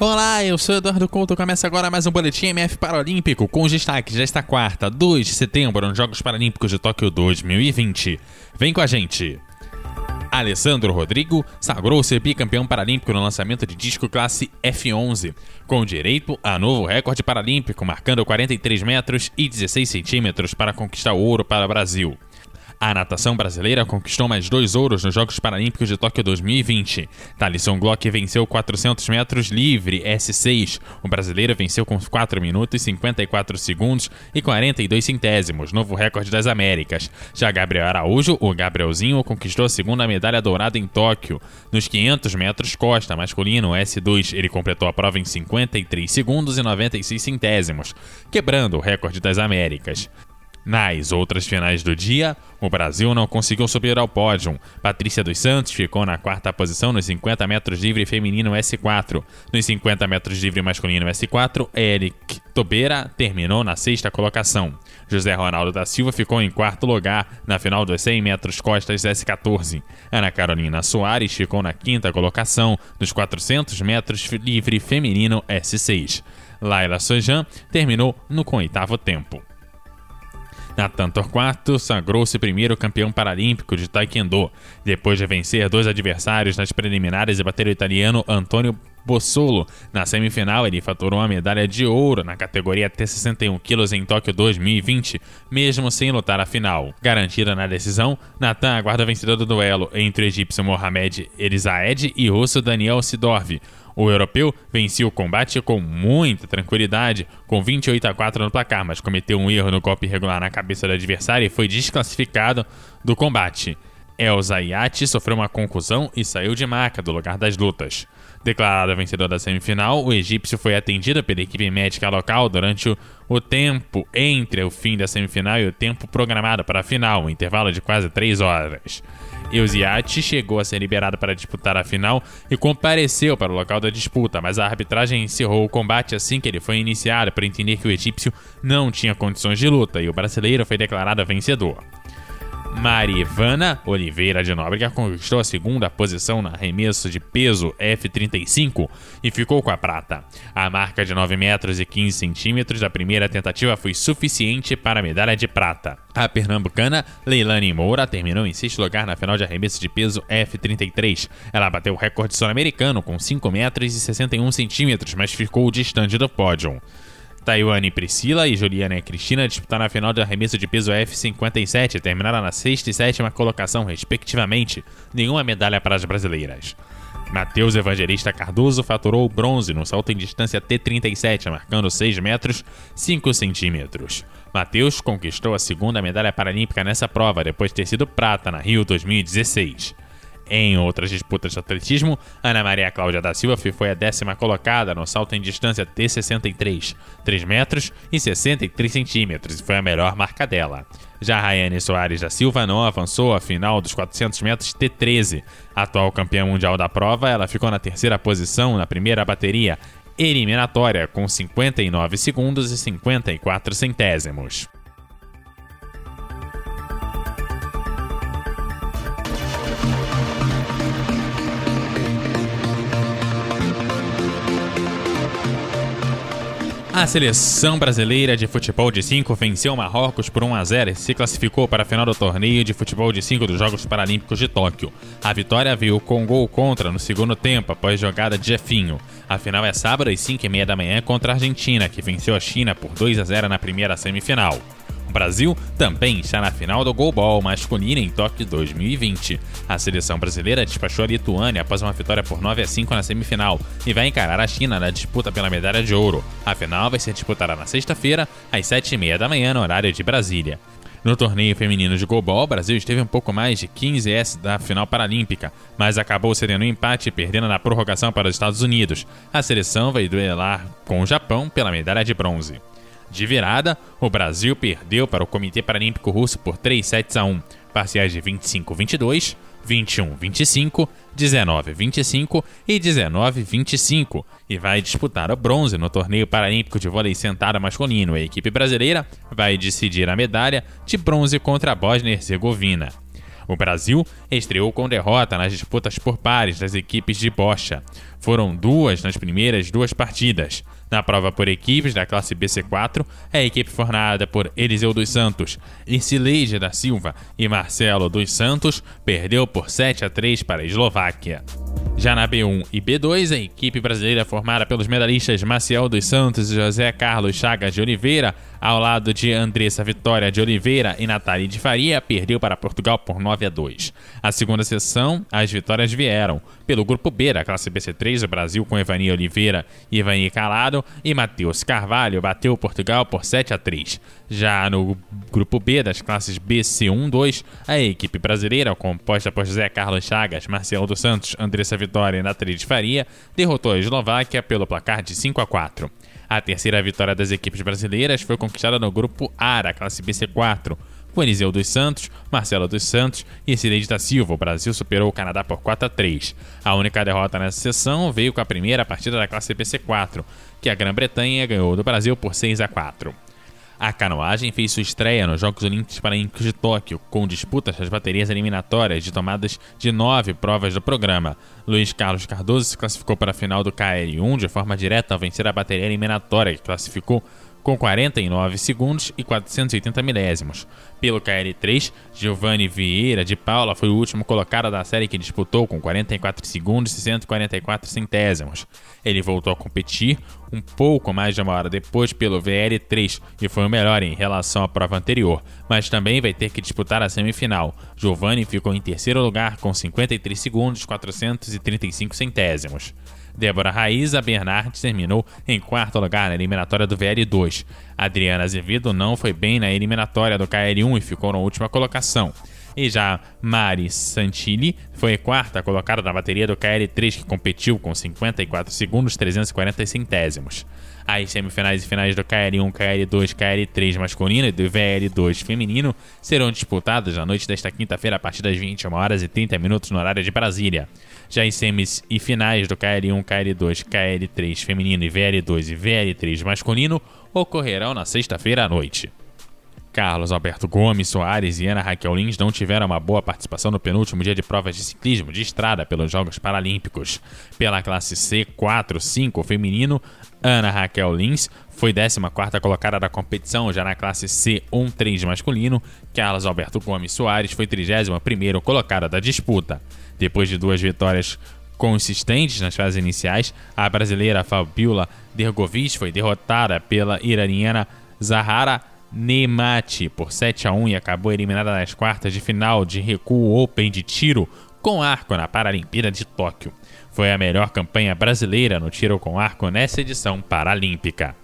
Olá, eu sou Eduardo Couto. Começa agora mais um Boletim MF Paralímpico com os destaques desta quarta, 2 de setembro, nos Jogos Paralímpicos de Tóquio 2020. Vem com a gente! Alessandro Rodrigo sagrou-se bicampeão paralímpico no lançamento de disco classe F11, com direito a novo recorde paralímpico, marcando 43 metros e 16 centímetros para conquistar o ouro para o Brasil. A natação brasileira conquistou mais dois ouros nos Jogos Paralímpicos de Tóquio 2020. Thalisson Glock venceu 400 metros livre S6. O brasileiro venceu com 4 minutos, 54 segundos e 42 centésimos, novo recorde das Américas. Já Gabriel Araújo, o Gabrielzinho, conquistou a segunda medalha dourada em Tóquio. Nos 500 metros costa masculino S2, ele completou a prova em 53 segundos e 96 centésimos, quebrando o recorde das Américas. Nas outras finais do dia, o Brasil não conseguiu subir ao pódio. Patrícia dos Santos ficou na quarta posição nos 50 metros livre feminino S4. Nos 50 metros livre masculino S4, Eric Tobeira terminou na sexta colocação. José Ronaldo da Silva ficou em quarto lugar na final dos 100 metros costas S14. Ana Carolina Soares ficou na quinta colocação nos 400 metros livre feminino S6. Laila Sojan terminou no com oitavo tempo. Natan Torquato sagrou-se primeiro campeão paralímpico de Taekwondo, depois de vencer dois adversários nas preliminares e bater o italiano Antônio Bossolo. Na semifinal, ele faturou uma medalha de ouro na categoria até 61 quilos em Tóquio 2020, mesmo sem lutar a final. Garantida na decisão, Natan aguarda vencedor do duelo entre o egípcio Mohamed Elisaed e o russo Daniel Sidorf. O europeu vencia o combate com muita tranquilidade, com 28 a 4 no placar, mas cometeu um erro no golpe irregular na cabeça do adversário e foi desclassificado do combate. El Zayat sofreu uma conclusão e saiu de maca do lugar das lutas. Declarado vencedor da semifinal, o egípcio foi atendido pela equipe médica local durante o, o, tempo entre o fim da semifinal e o tempo programado para a final, um intervalo de quase 3 horas. Eusiati chegou a ser liberado para disputar a final e compareceu para o local da disputa, mas a arbitragem encerrou o combate assim que ele foi iniciado por entender que o egípcio não tinha condições de luta e o brasileiro foi declarado vencedor. Marivana Oliveira de Nóbrega conquistou a segunda posição na arremesso de peso F35 e ficou com a prata. A marca de 9 metros e 15 centímetros da primeira tentativa foi suficiente para a medalha de prata. A pernambucana Leilani Moura terminou em sexto lugar na final de arremesso de peso F33. Ela bateu o recorde sul-americano com 5 metros e 61 centímetros, mas ficou distante do pódio. Taiwane Priscila e Juliana Cristina disputaram a final de arremesso de peso F57 e terminaram na sexta e sétima colocação, respectivamente, nenhuma medalha para as brasileiras. Matheus Evangelista Cardoso faturou bronze no salto em distância T37, marcando 6 metros 5 centímetros. Matheus conquistou a segunda medalha paralímpica nessa prova, depois de ter sido prata na Rio 2016. Em outras disputas de atletismo, Ana Maria Cláudia da Silva foi a décima colocada no salto em distância T63, 3 metros e 63 centímetros, e foi a melhor marca dela. Já Rayane Soares da Silva não avançou à final dos 400 metros T13. Atual campeã mundial da prova, ela ficou na terceira posição na primeira bateria eliminatória, com 59 segundos e 54 centésimos. A seleção brasileira de futebol de 5 venceu Marrocos por 1 a 0 e se classificou para a final do torneio de futebol de 5 dos Jogos Paralímpicos de Tóquio. A vitória veio com gol contra no segundo tempo, após jogada de Jefinho. A final é sábado às 5 e meia da manhã contra a Argentina, que venceu a China por 2 a 0 na primeira semifinal. O Brasil também está na final do Goalball masculino em Tóquio 2020. A seleção brasileira despachou a Lituânia após uma vitória por 9 a 5 na semifinal e vai encarar a China na disputa pela medalha de ouro. A final vai ser disputada na sexta-feira, às 7h30 da manhã, no horário de Brasília. No torneio feminino de goalball, o Brasil esteve um pouco mais de 15 S da final paralímpica, mas acabou cedendo um empate e perdendo na prorrogação para os Estados Unidos. A seleção vai duelar com o Japão pela medalha de bronze. De virada, o Brasil perdeu para o Comitê Paralímpico Russo por 3 sets a 1. parciais de 25-22, 21-25, 19-25 e 19-25 e vai disputar o bronze no torneio paralímpico de vôlei sentada masculino. A equipe brasileira vai decidir a medalha de bronze contra a Bósnia-Herzegovina. O Brasil estreou com derrota nas disputas por pares das equipes de bocha. Foram duas nas primeiras duas partidas. Na prova por equipes da classe BC4, a equipe formada por Eliseu dos Santos, Ircileide da Silva e Marcelo dos Santos perdeu por 7 a 3 para a Eslováquia. Já na B1 e B2, a equipe brasileira formada pelos medalhistas Maciel dos Santos e José Carlos Chagas de Oliveira, ao lado de Andressa Vitória de Oliveira e Natália de Faria, perdeu para Portugal por 9 a 2. A segunda sessão, as vitórias vieram. Pelo grupo B da classe BC3, o Brasil com Evani Oliveira e Evani Calado e Matheus Carvalho bateu Portugal por 7 a 3. Já no grupo B das classes BC1 2, a equipe brasileira, composta por José Carlos Chagas, Marcelo dos Santos, Andressa Vitória Natália de Faria, derrotou a Eslováquia pelo placar de 5 a 4. A terceira vitória das equipes brasileiras foi conquistada no grupo A da classe BC4, com Eliseu dos Santos, Marcelo dos Santos e Cileide da Silva. O Brasil superou o Canadá por 4 a 3. A única derrota nessa sessão veio com a primeira partida da classe BC4, que a Grã-Bretanha ganhou do Brasil por 6 a 4. A canoagem fez sua estreia nos Jogos Olímpicos Paralímpicos de Tóquio, com disputas das baterias eliminatórias de tomadas de nove provas do programa. Luiz Carlos Cardoso se classificou para a final do KL1 de forma direta ao vencer a bateria eliminatória, que classificou com 49 segundos e 480 milésimos. Pelo KL3, Giovanni Vieira de Paula foi o último colocado da série que disputou com 44 segundos e 144 centésimos. Ele voltou a competir um pouco mais de uma hora depois pelo VL3 e foi o melhor em relação à prova anterior, mas também vai ter que disputar a semifinal. Giovanni ficou em terceiro lugar com 53 segundos e 435 centésimos. Débora Raíza Bernardes terminou em quarto lugar na eliminatória do VL2. Adriana Azevedo não foi bem na eliminatória do KL1 e ficou na última colocação. E já Mari Santilli foi quarta colocada na bateria do KL3, que competiu com 54 segundos 340 centésimos. As semifinais e finais do KL1, KL2, KL3 masculino e do VL2 feminino serão disputadas na noite desta quinta-feira a partir das 21 horas e 30 minutos no horário de Brasília. Já em semis e finais do KL1, KL2, KL3 feminino e VL2 e VL3 masculino ocorrerão na sexta-feira à noite. Carlos Alberto Gomes Soares e Ana Raquel Lins não tiveram uma boa participação no penúltimo dia de provas de ciclismo de estrada pelos Jogos Paralímpicos. Pela classe C 4-5 feminino, Ana Raquel Lins foi 14 colocada da competição, já na classe C 1-3 masculino, Carlos Alberto Gomes Soares foi 31 colocada da disputa. Depois de duas vitórias consistentes nas fases iniciais, a brasileira Fabiola Dergovic foi derrotada pela iraniana Zahara Nemati por 7 a 1 e acabou eliminada nas quartas de final de recuo Open de tiro com arco na Paralimpíada de Tóquio. Foi a melhor campanha brasileira no tiro com arco nessa edição paralímpica.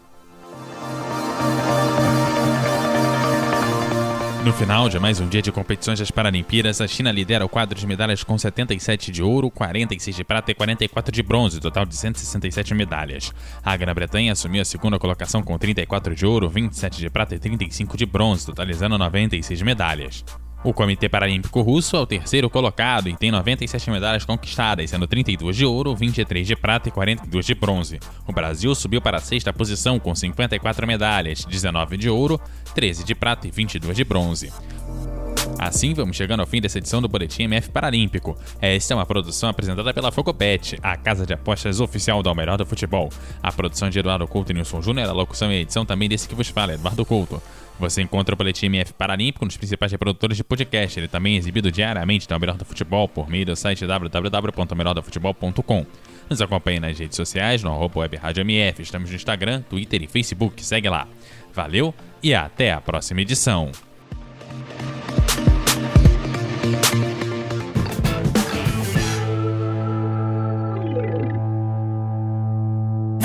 No final de mais um dia de competições das Paralimpíadas, a China lidera o quadro de medalhas com 77 de ouro, 46 de prata e 44 de bronze, total de 167 medalhas. A Grã-Bretanha assumiu a segunda colocação com 34 de ouro, 27 de prata e 35 de bronze, totalizando 96 medalhas. O Comitê Paralímpico Russo é o terceiro colocado e tem 97 medalhas conquistadas, sendo 32 de ouro, 23 de prata e 42 de bronze. O Brasil subiu para a sexta posição com 54 medalhas, 19 de ouro, 13 de prata e 22 de bronze. Assim, vamos chegando ao fim dessa edição do Boletim MF Paralímpico. Esta é uma produção apresentada pela Focopet, a casa de apostas oficial do Melhor do Futebol. A produção de Eduardo Couto e Nilson Júnior, a locução e a edição também desse que vos fala, Eduardo Couto. Você encontra o Boletim MF Paralímpico nos principais reprodutores de podcast. Ele também é exibido diariamente no Melhor do Futebol por meio do site www.melhordofutebol.com. Nos acompanhe nas redes sociais, no arroba web Rádio MF. Estamos no Instagram, Twitter e Facebook. Segue lá. Valeu e até a próxima edição.